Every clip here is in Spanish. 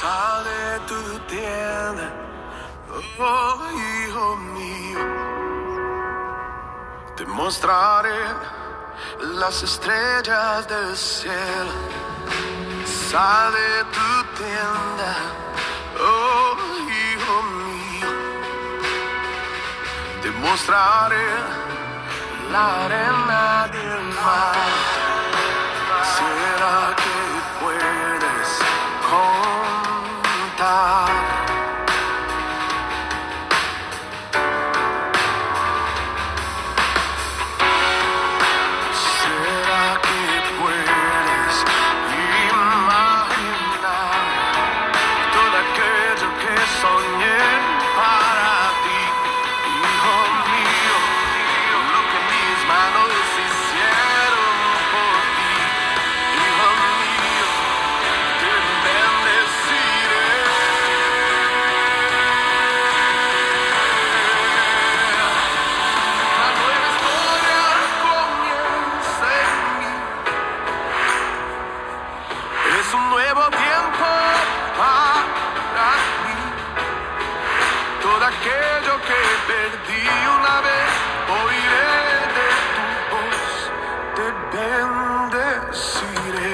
Sal de tu tienda, oh hijo mío. Te mostraré las estrellas del cielo. Sal de tu tienda, oh hijo mío. Te mostraré la arena del mar. Aquello que perdí una vez, oiré de tu voz, te bendeciré.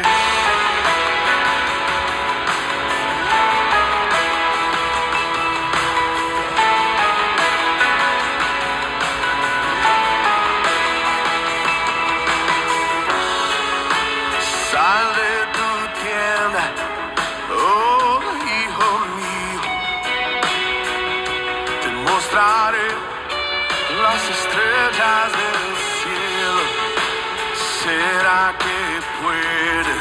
Sal de tu tienda, las estrellas del cielo. ¿Será que puede?